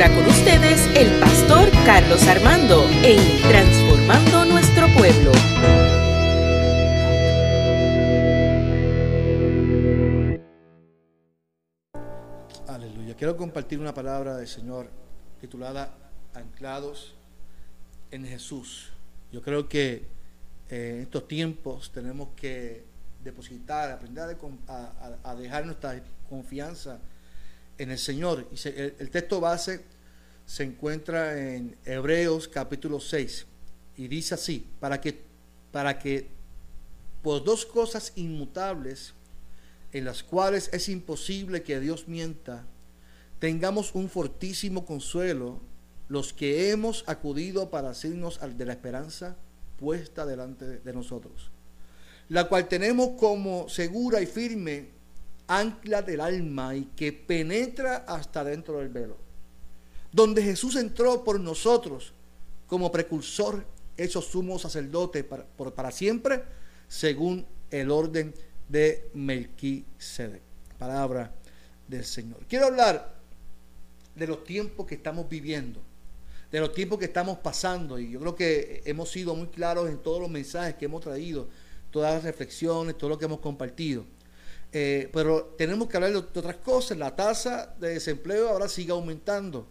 ahora con ustedes el pastor Carlos Armando en Transformando Nuestro Pueblo. Aleluya. Quiero compartir una palabra del Señor titulada Anclados en Jesús. Yo creo que eh, en estos tiempos tenemos que depositar, aprender a, dejar nuestra confianza el Señor. Y el, texto base se encuentra en Hebreos capítulo 6 y dice así, para que, para que por dos cosas inmutables en las cuales es imposible que Dios mienta, tengamos un fortísimo consuelo los que hemos acudido para hacernos de la esperanza puesta delante de nosotros, la cual tenemos como segura y firme ancla del alma y que penetra hasta dentro del velo, donde Jesús entró por nosotros como precursor, hecho sumo sacerdote para, para siempre, según el orden de Melquisedec. Palabra del Señor. Quiero hablar de los tiempos que estamos viviendo, de los tiempos que estamos pasando, y yo creo que hemos sido muy claros en todos los mensajes que hemos traído, todas las reflexiones, todo lo que hemos compartido. Eh, pero tenemos que hablar de, otras cosas. La tasa de desempleo ahora sigue aumentando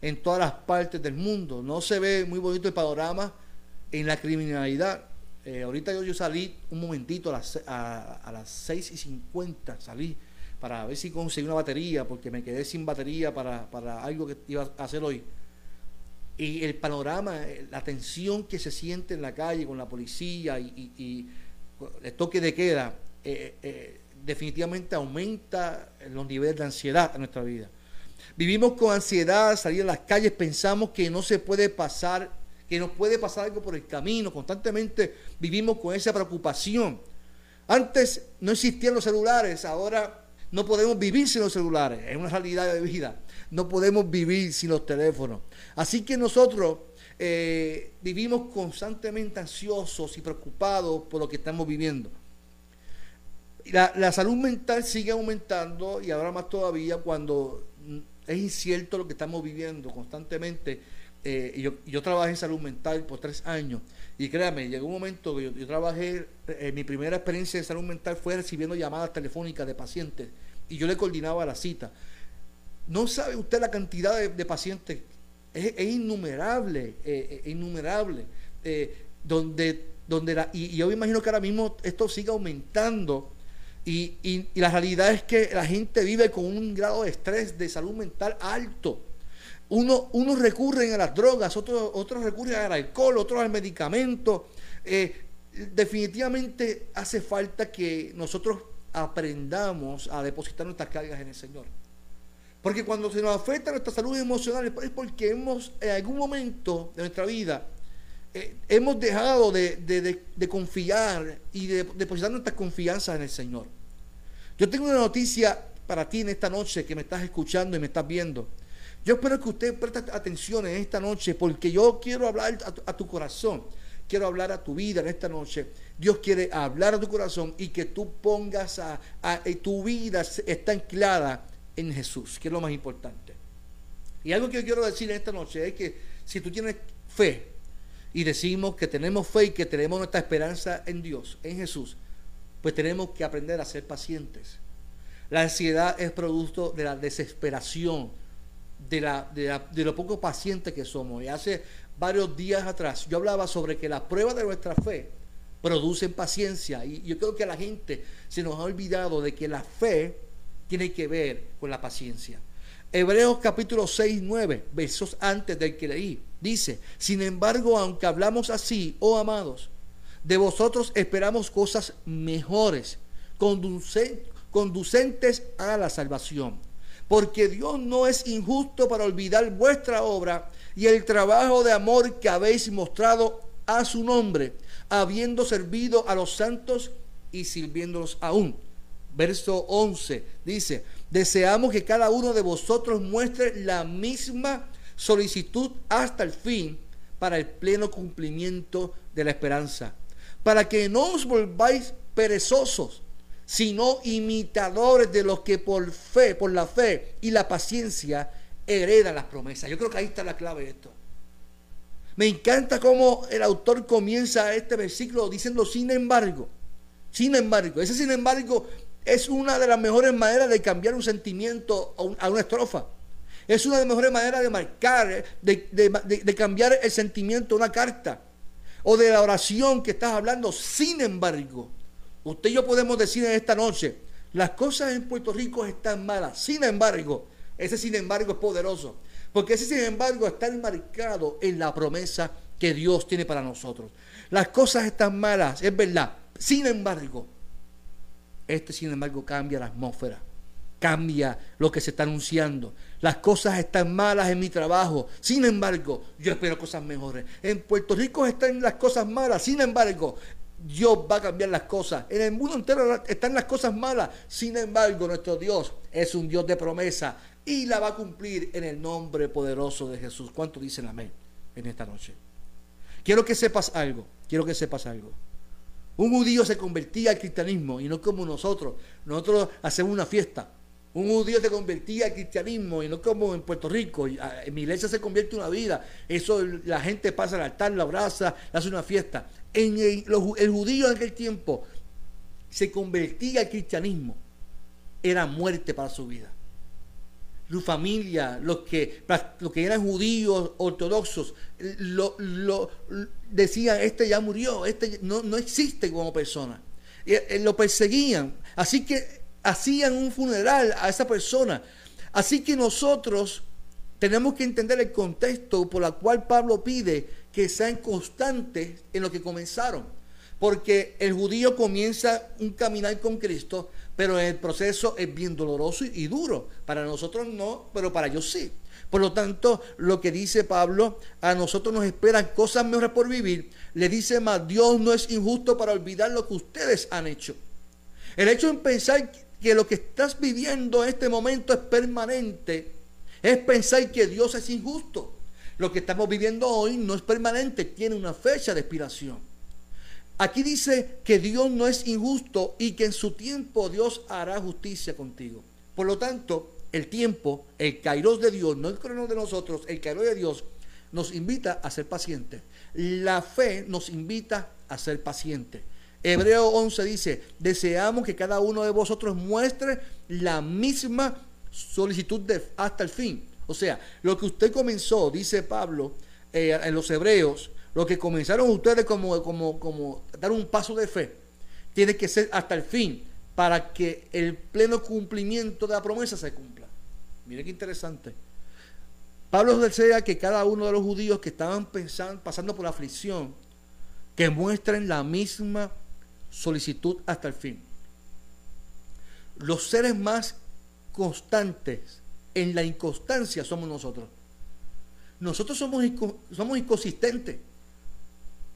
en todas las partes del mundo. No se ve muy bonito el panorama en la criminalidad. Eh, ahorita yo, salí un momentito a las, a, las 6 y 50, salí para ver si conseguí una batería, porque me quedé sin batería para, algo que iba a hacer hoy. Y el panorama, eh, la tensión que se siente en la calle con la policía y, el toque de queda, definitivamente aumenta los niveles de ansiedad en nuestra vida. Vivimos con ansiedad, salir a las calles, pensamos que no se puede pasar, que nos puede pasar algo por el camino, constantemente vivimos con esa preocupación. Antes no existían los celulares, ahora no podemos vivir sin los celulares, es una realidad de vida. No podemos vivir sin los teléfonos. Así que nosotros eh, vivimos constantemente ansiosos y preocupados por lo que estamos viviendo. La, salud mental sigue aumentando y ahora más todavía cuando es incierto lo que estamos viviendo constantemente. Eh, yo, yo, trabajé en salud mental por tres años y créame, llegó un momento que yo, trabajé, eh, mi primera experiencia de salud mental fue recibiendo llamadas telefónicas de pacientes y yo le coordinaba la cita. No sabe usted la cantidad de, pacientes, es, innumerable, eh, innumerable, donde, donde la, y, y yo me imagino que ahora mismo esto sigue aumentando y, la realidad es que la gente vive con un grado de estrés, de salud mental alto. Uno, unos recurren a las drogas, otros, otros recurren al alcohol, otros al medicamento. Eh, definitivamente hace falta que nosotros aprendamos a depositar nuestras cargas en el Señor. Porque cuando se nos afecta nuestra salud emocional es porque hemos en algún momento de nuestra vida eh, hemos dejado de, confiar y de depositar nuestra confianza en el Señor. Yo tengo una noticia para ti en esta noche que me estás escuchando y me estás viendo. Yo espero que usted preste atención en esta noche porque yo quiero hablar a tu, corazón. Quiero hablar a tu vida en esta noche. Dios quiere hablar a tu corazón y que tú pongas a, a, eh, tu vida está anclada en Jesús, que es lo más importante. Y algo que yo quiero decir en esta noche es que si tú tienes fe, y decimos que tenemos fe y que tenemos nuestra esperanza en Dios, en Jesús, pues tenemos que aprender a ser pacientes. La ansiedad es producto de la desesperación, de, la, de, lo poco paciente que somos. Y hace varios días atrás yo hablaba sobre que las pruebas de nuestra fe producen paciencia. Y yo creo que a la gente se nos ha olvidado de que la fe tiene que ver con la paciencia. Hebreos capítulo 6, 9, versos antes del que leí, dice, sin embargo, aunque hablamos así, oh amados, de vosotros esperamos cosas mejores, conducentes a la salvación. Porque Dios no es injusto para olvidar vuestra obra y el trabajo de amor que habéis mostrado a su nombre, habiendo servido a los santos y sirviéndolos aún. Verso 11 dice, deseamos que cada uno de vosotros muestre la misma solicitud hasta el fin para el pleno cumplimiento de la esperanza, para que no os volváis perezosos, sino imitadores de los que por fe, por la fe y la paciencia heredan las promesas. Yo creo que ahí está la clave de esto. Me encanta cómo el autor comienza este versículo diciendo sin embargo. Sin embargo, ese sin embargo es una de las mejores maneras de cambiar un sentimiento a una estrofa. Es una de las mejores maneras de marcar, de, cambiar el sentimiento a una carta o de la oración que estás hablando. Sin embargo, usted y yo podemos decir en esta noche, las cosas en Puerto Rico están malas. Sin embargo, ese sin embargo es poderoso. Porque ese sin embargo está enmarcado en la promesa que Dios tiene para nosotros. Las cosas están malas, es verdad. Sin embargo, este sin embargo cambia la atmósfera, cambia lo que se está anunciando. Las cosas están malas en mi trabajo, sin embargo, yo espero cosas mejores. En Puerto Rico están las cosas malas, sin embargo, Dios va a cambiar las cosas. En el mundo entero están las cosas malas. Sin embargo, nuestro Dios es un Dios de promesa y la va a cumplir en el nombre poderoso de Jesús. ¿Cuánto dicen amén en esta noche? Quiero que sepas algo, quiero que sepas algo. Un judío se convertía al cristianismo y no como nosotros. Nosotros hacemos una fiesta. Un judío se convertía al cristianismo y no como en Puerto Rico. Ah, en mi iglesia se convierte una vida. Eso la gente pasa al altar, la abraza, hace una fiesta. En el, el judío en aquel tiempo se convertía al cristianismo. Era muerte para su vida su familia, los que, que eran judíos ortodoxos, lo, decían, este ya murió, este no, no existe como persona. Y, eh, lo perseguían. Así que hacían un funeral a esa persona. Así que nosotros tenemos que entender el contexto por el cual Pablo pide que sean constantes en lo que comenzaron. Porque el judío comienza un caminar con Cristo, pero el proceso es bien doloroso y, duro. Para nosotros no, pero para ellos sí. Por lo tanto, lo que dice Pablo, a nosotros nos esperan cosas mejores por vivir. Le dice más, Dios no es injusto para olvidar lo que ustedes han hecho. El hecho de pensar que lo que estás viviendo en este momento es permanente, es pensar que Dios es injusto. Lo que estamos viviendo hoy no es permanente, tiene una fecha de expiración. Aquí dice que Dios no es injusto y que en su tiempo Dios hará justicia contigo. Por lo tanto, el tiempo, el kairos de Dios, no el crono de nosotros, el kairos de Dios, nos invita a ser pacientes. La fe nos invita a ser pacientes. Hebreo 11 dice, deseamos que cada uno de vosotros muestre la misma solicitud de, hasta el fin. O sea, lo que usted comenzó, dice Pablo eh, en los Hebreos, lo que comenzaron ustedes como, como, dar un paso de fe, tiene que ser hasta el fin para que el pleno cumplimiento de la promesa se cumpla. Mire qué interesante. Pablo desea que cada uno de los judíos que estaban pensando, pasando por aflicción, que muestren la misma solicitud hasta el fin. Los seres más constantes en la inconstancia somos nosotros. Nosotros somos, somos inconsistentes.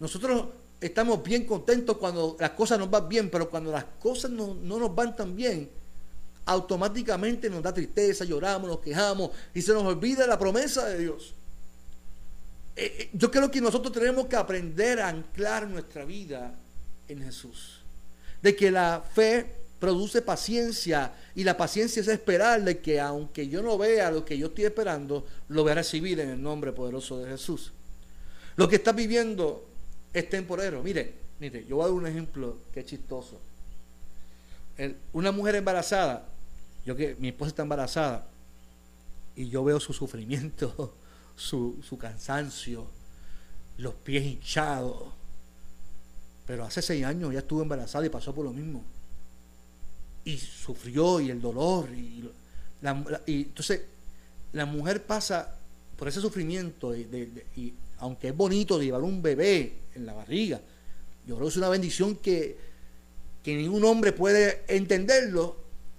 Nosotros estamos bien contentos cuando las cosas nos van bien, pero cuando las cosas no, nos van tan bien, automáticamente nos da tristeza, lloramos, nos quejamos y se nos olvida la promesa de Dios. Eh, eh, yo creo que nosotros tenemos que aprender a anclar nuestra vida en Jesús. De que la fe produce paciencia y la paciencia es esperar de que aunque yo no vea lo que yo estoy esperando, lo voy a recibir en el nombre poderoso de Jesús. Lo que estás viviendo es temporero. Mire, mire, yo voy a dar un ejemplo que es chistoso. una mujer embarazada, yo que mi esposa está embarazada, y yo veo su sufrimiento, su, su cansancio, los pies hinchados. Pero hace seis años ya estuvo embarazada y pasó por lo mismo. Y sufrió y el dolor. Y, y entonces la mujer pasa por ese sufrimiento y aunque es bonito llevar un bebé en la barriga, yo creo que es una bendición que, que ningún hombre puede entenderlo,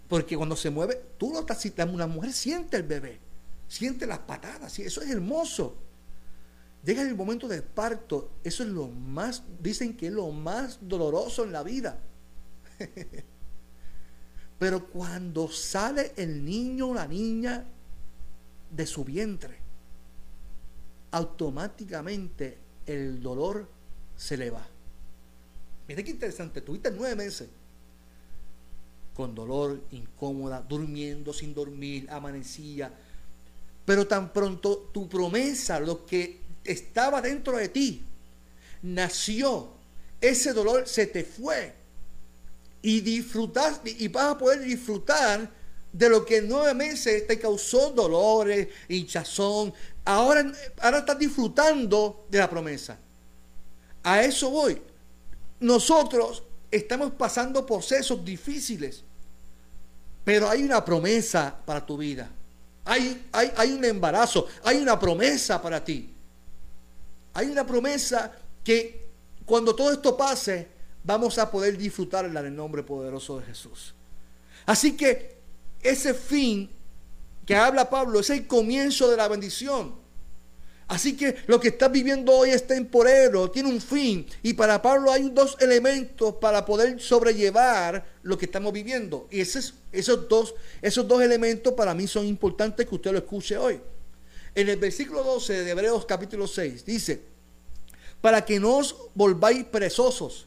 porque cuando se mueve, tú lo estás, una mujer siente el bebé, siente las patadas, eso es hermoso. Llega el momento del parto, eso es lo más, dicen que es lo más doloroso en la vida. Pero cuando sale el niño o la niña de su vientre, automáticamente el dolor se le va. Mire qué interesante, tuviste nueve meses con dolor, incómoda, durmiendo, sin dormir, amanecía. Pero tan pronto tu promesa, lo que estaba dentro de ti, nació, ese dolor se te fue. Y disfrutaste, y vas a poder disfrutar de lo que nueve meses te causó dolores, hinchazón. Ahora, ahora estás disfrutando de la promesa. A eso voy. Nosotros estamos pasando procesos difíciles, pero hay una promesa para tu vida. Hay, hay, hay un embarazo, hay una promesa para ti. Hay una promesa que cuando todo esto pase, vamos a poder disfrutarla en el nombre poderoso de Jesús. Así que ese fin que habla Pablo es el comienzo de la bendición. Así que lo que estás viviendo hoy es temporero, tiene un fin. Y para Pablo hay dos elementos para poder sobrellevar lo que estamos viviendo. Y esos, esos, dos, esos dos elementos para mí son importantes que usted lo escuche hoy. En el versículo 12 de Hebreos capítulo 6 dice, para que no os volváis perezosos,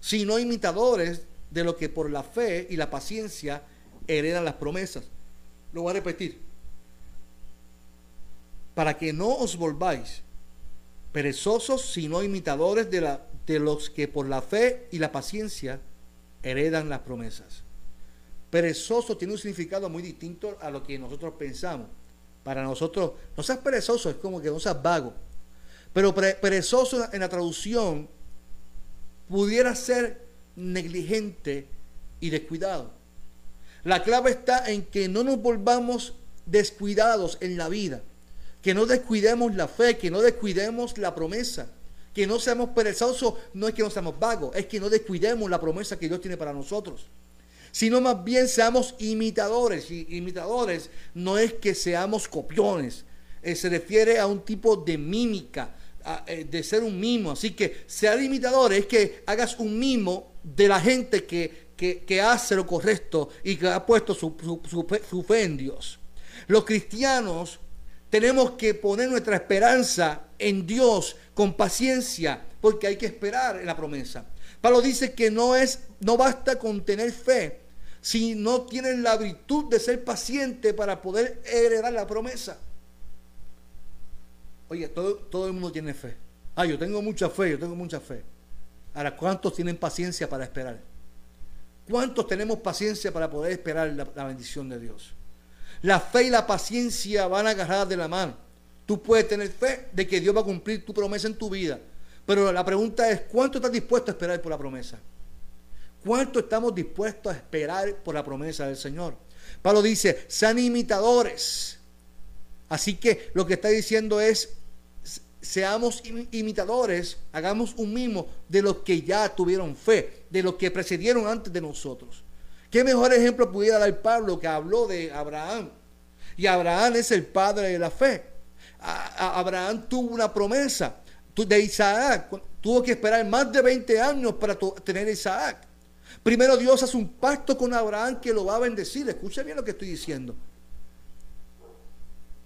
sino imitadores de lo que por la fe y la paciencia heredan las promesas. Lo voy a repetir para que no os volváis perezosos, sino imitadores de, la, de los que por la fe y la paciencia heredan las promesas. Perezoso tiene un significado muy distinto a lo que nosotros pensamos. Para nosotros, no seas perezoso, es como que no seas vago. Pero perezoso en la traducción pudiera ser negligente y descuidado. La clave está en que no nos volvamos descuidados en la vida que no descuidemos la fe, que no descuidemos la promesa, que no seamos perezosos, no es que no seamos vagos, es que no descuidemos la promesa que Dios tiene para nosotros, sino más bien seamos imitadores, y imitadores no es que seamos copiones, eh, se refiere a un tipo de mímica, eh, de ser un mimo, así que ser imitador es que hagas un mimo de la gente que, hace lo correcto y que ha puesto su, su fe en Dios. Los cristianos tenemos que poner nuestra esperanza en Dios con paciencia, porque hay que esperar en la promesa. Pablo dice que no es no basta con tener fe, si no tienes la virtud de ser paciente para poder heredar la promesa. Oye, todo, todo el mundo tiene fe. Ah, yo tengo mucha fe, yo tengo mucha fe. Ahora, ¿cuántos tienen paciencia para esperar? ¿Cuántos tenemos paciencia para poder esperar la bendición de Dios? La fe y la paciencia van agarradas de la mano. Tú puedes tener fe de que Dios va a cumplir tu promesa en tu vida. Pero la pregunta es, ¿cuánto estás dispuesto a esperar por la promesa? ¿Cuánto estamos dispuestos a esperar por la promesa del Señor? Pablo dice, sean imitadores. Así que lo que está diciendo es, seamos imitadores, hagamos un mimo de los que ya tuvieron fe, de los que precedieron antes de nosotros. ¿Qué mejor ejemplo pudiera dar Pablo que habló de Abraham? Y Abraham es el padre de la fe. Abraham tuvo una promesa de Isaac. Tuvo que esperar más de 20 años para tener Isaac. Primero Dios hace un pacto con Abraham que lo va a bendecir. Escucha bien lo que estoy diciendo.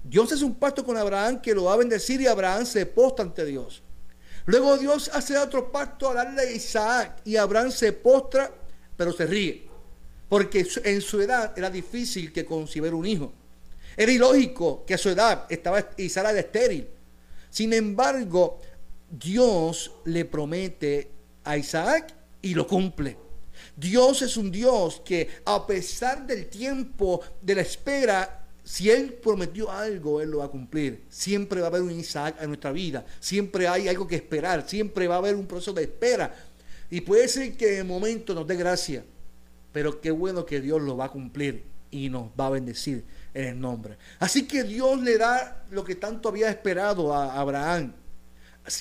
Dios hace un pacto con Abraham que lo va a bendecir y Abraham se postra ante Dios. Luego Dios hace otro pacto a darle a Isaac y Abraham se postra, pero se ríe porque en su edad era difícil que concibiera un hijo. Era ilógico que a su edad estaba Isara de estéril. Sin embargo, Dios le promete a Isaac y lo cumple. Dios es un Dios que a pesar del tiempo de la espera, si Él prometió algo, Él lo va a cumplir. Siempre va a haber un Isaac en nuestra vida. Siempre hay algo que esperar. Siempre va a haber un proceso de espera. Y puede ser que en el momento nos dé gracia pero qué bueno que Dios lo va a cumplir y nos va a bendecir en el nombre. Así que Dios le da lo que tanto había esperado a Abraham.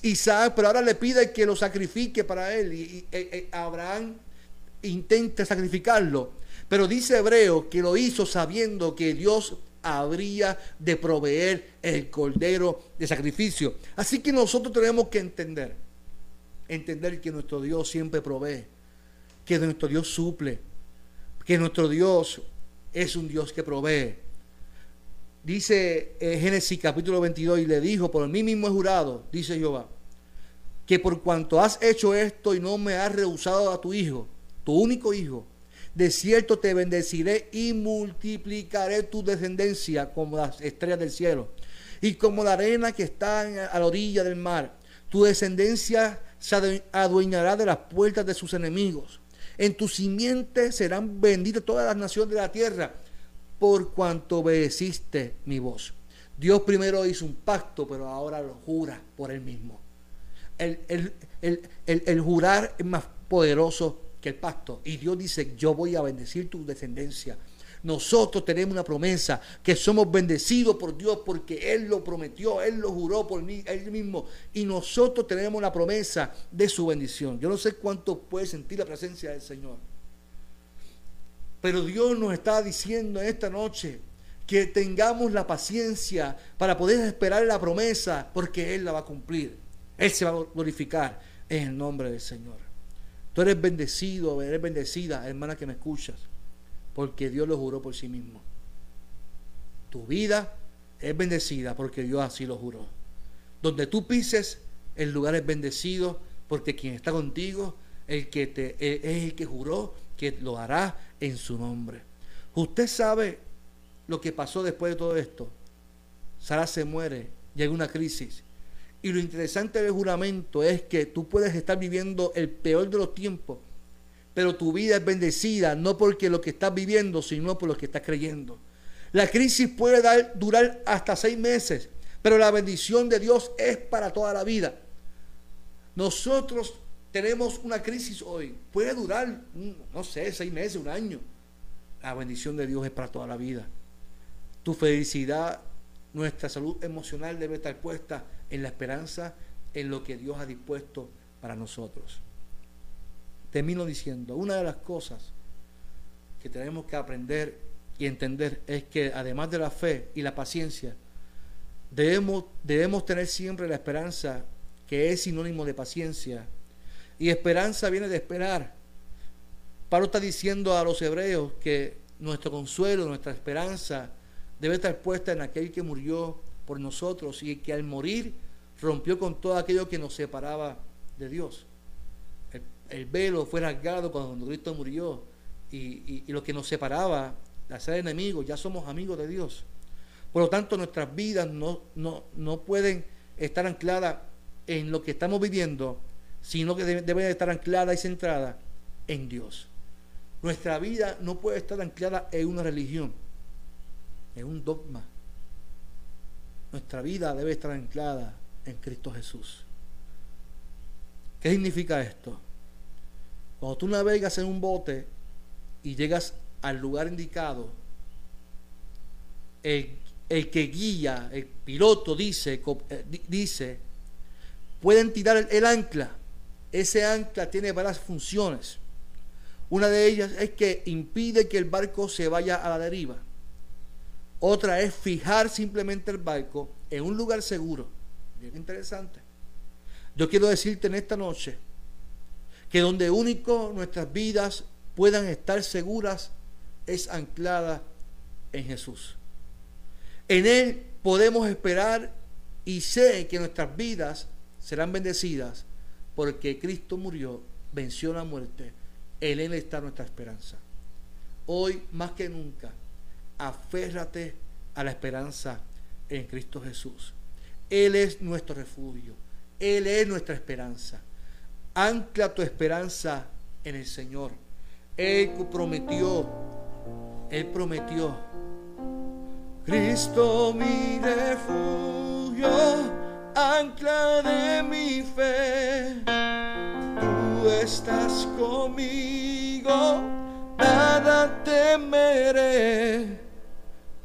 Isaac, pero ahora le pide que lo sacrifique para él. Y, e, e, Abraham intenta sacrificarlo. Pero dice Hebreo que lo hizo sabiendo que Dios habría de proveer el cordero de sacrificio. Así que nosotros tenemos que entender, entender que nuestro Dios siempre provee, que nuestro Dios suple, que nuestro Dios es un Dios que provee. Dice en Génesis capítulo 22 y le dijo, por mí mismo he jurado, dice Jehová, que por cuanto has hecho esto y no me has rehusado a tu hijo, tu único hijo, De cierto te bendeciré y multiplicaré tu descendencia como las estrellas del cielo y como la arena que está a la orilla del mar. Tu descendencia se adueñará de las puertas de sus enemigos. En tu simiente serán benditas todas las naciones de la tierra por cuanto obedeciste mi voz. Dios primero hizo un pacto, pero ahora lo jura por él mismo. El, el, jurar es más poderoso que el pacto. Y Dios dice, yo voy a bendecir tu descendencia. Nosotros tenemos una promesa que somos bendecidos por Dios porque Él lo prometió, Él lo juró por mí, Él mismo. Y nosotros tenemos la promesa de su bendición. Yo no sé cuánto puede sentir la presencia del Señor. Pero Dios nos está diciendo en esta noche que tengamos la paciencia para poder esperar la promesa porque Él la va a cumplir. Él se va a glorificar en el nombre del Señor. Tú eres bendecido, eres bendecida, hermana que me escuchas, porque Dios lo juró por sí mismo. Tu vida es bendecida porque Dios así lo juró. Donde tú pises, el lugar es bendecido porque quien está contigo, el que te, es el que juró que lo hará en su nombre. Usted sabe lo que pasó después de todo esto. Sara se muere, llega una crisis y lo interesante del juramento es que tú puedes estar viviendo el peor de los tiempos, pero tu vida es bendecida no porque lo que estás viviendo, sino por lo que estás creyendo. La crisis puede durar hasta seis meses, pero la bendición de Dios es para toda la vida. Nosotros tenemos una crisis hoy, puede durar, no sé, seis meses, un año. La bendición de Dios es para toda la vida. Tu felicidad, nuestra salud emocional debe estar puesta en la esperanza en lo que Dios ha dispuesto para nosotros. Termino diciendo, una de las cosas que tenemos que aprender y entender es que además de la fe y la paciencia, debemos, debemos tener siempre la esperanza que es sinónimo de paciencia. Y esperanza viene de esperar. Pablo está diciendo a los hebreos que nuestro consuelo, nuestra esperanza debe estar puesta en aquel que murió por nosotros y que al morir rompió con todo aquello que nos separaba de Dios. El, velo fue rasgado cuando Cristo murió y, lo que nos separaba de ser enemigos, ya somos amigos de Dios. Por lo tanto, nuestras vidas no, no, no pueden estar ancladas en lo que estamos viviendo, sino que deben estar ancladas y centradas en Dios. Nuestra vida no puede estar anclada en una religión, en un dogma. Nuestra vida debe estar anclada en Cristo Jesús. ¿Qué significa esto? Cuando tú navegas en un bote y llegas al lugar indicado, el, que guía, el piloto dice, eh, dice, pueden tirar el ancla. Ese ancla tiene varias funciones. Una de ellas es que impide que el barco se vaya a la deriva. Otra es fijar simplemente el barco en un lugar seguro interesante. Yo quiero decirte en esta noche que donde único nuestras vidas puedan estar seguras es anclada en Jesús. En Él podemos esperar y sé que nuestras vidas serán bendecidas porque Cristo murió, venció la muerte. En Él está nuestra esperanza. Hoy más que nunca, aférrate a la esperanza en Cristo Jesús. Él es nuestro refugio. Él es nuestra esperanza. Ancla tu esperanza en el Señor. Él prometió, Él prometió. Cristo mi refugio, ancla de mi fe. Tú estás conmigo, nada temeré.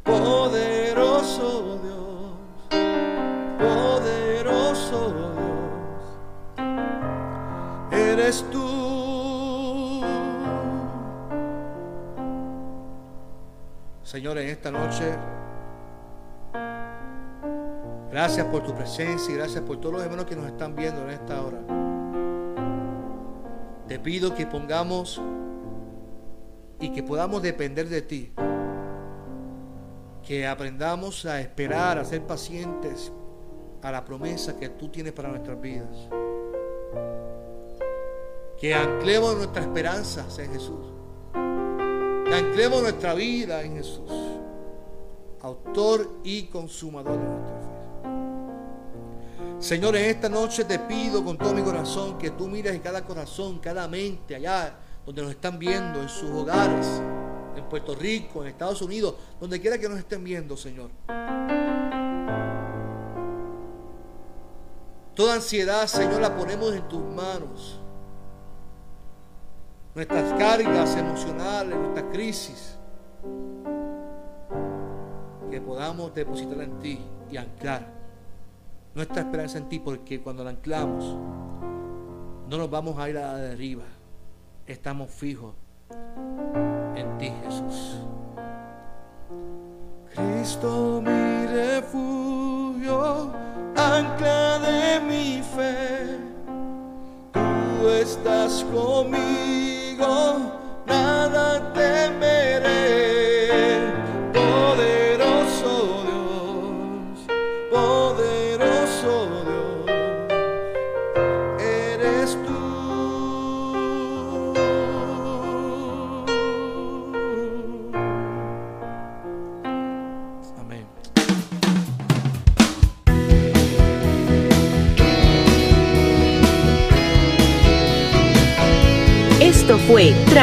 Poderoso Dios poderoso Dios, eres tú. Señor, en esta noche, gracias por tu presencia y gracias por todos los hermanos que nos están viendo en esta hora. Te pido que pongamos y que podamos depender de ti. Que aprendamos a esperar, a ser pacientes, a la promesa que tú tienes para nuestras vidas. Que anclemos nuestras esperanzas en Jesús. anclemos nuestra vida en Jesús, autor y consumador de nuestra fe. Señor, en esta noche te pido con todo mi corazón que tú mires en cada corazón, cada mente allá donde nos están viendo, en sus hogares, en Puerto Rico, en Estados Unidos, donde quiera que nos estén viendo, Señor. Toda ansiedad, Señor, la ponemos en tus manos. Nuestras cargas emocionales, nuestras crisis, que podamos depositar en ti y anclar nuestra esperanza en ti, porque cuando la anclamos, no nos vamos a ir a la deriva. Estamos fijos en ti, Jesús. Cristo mi refugio ancla de mi fe. Tú estás conmigo, nada temeré.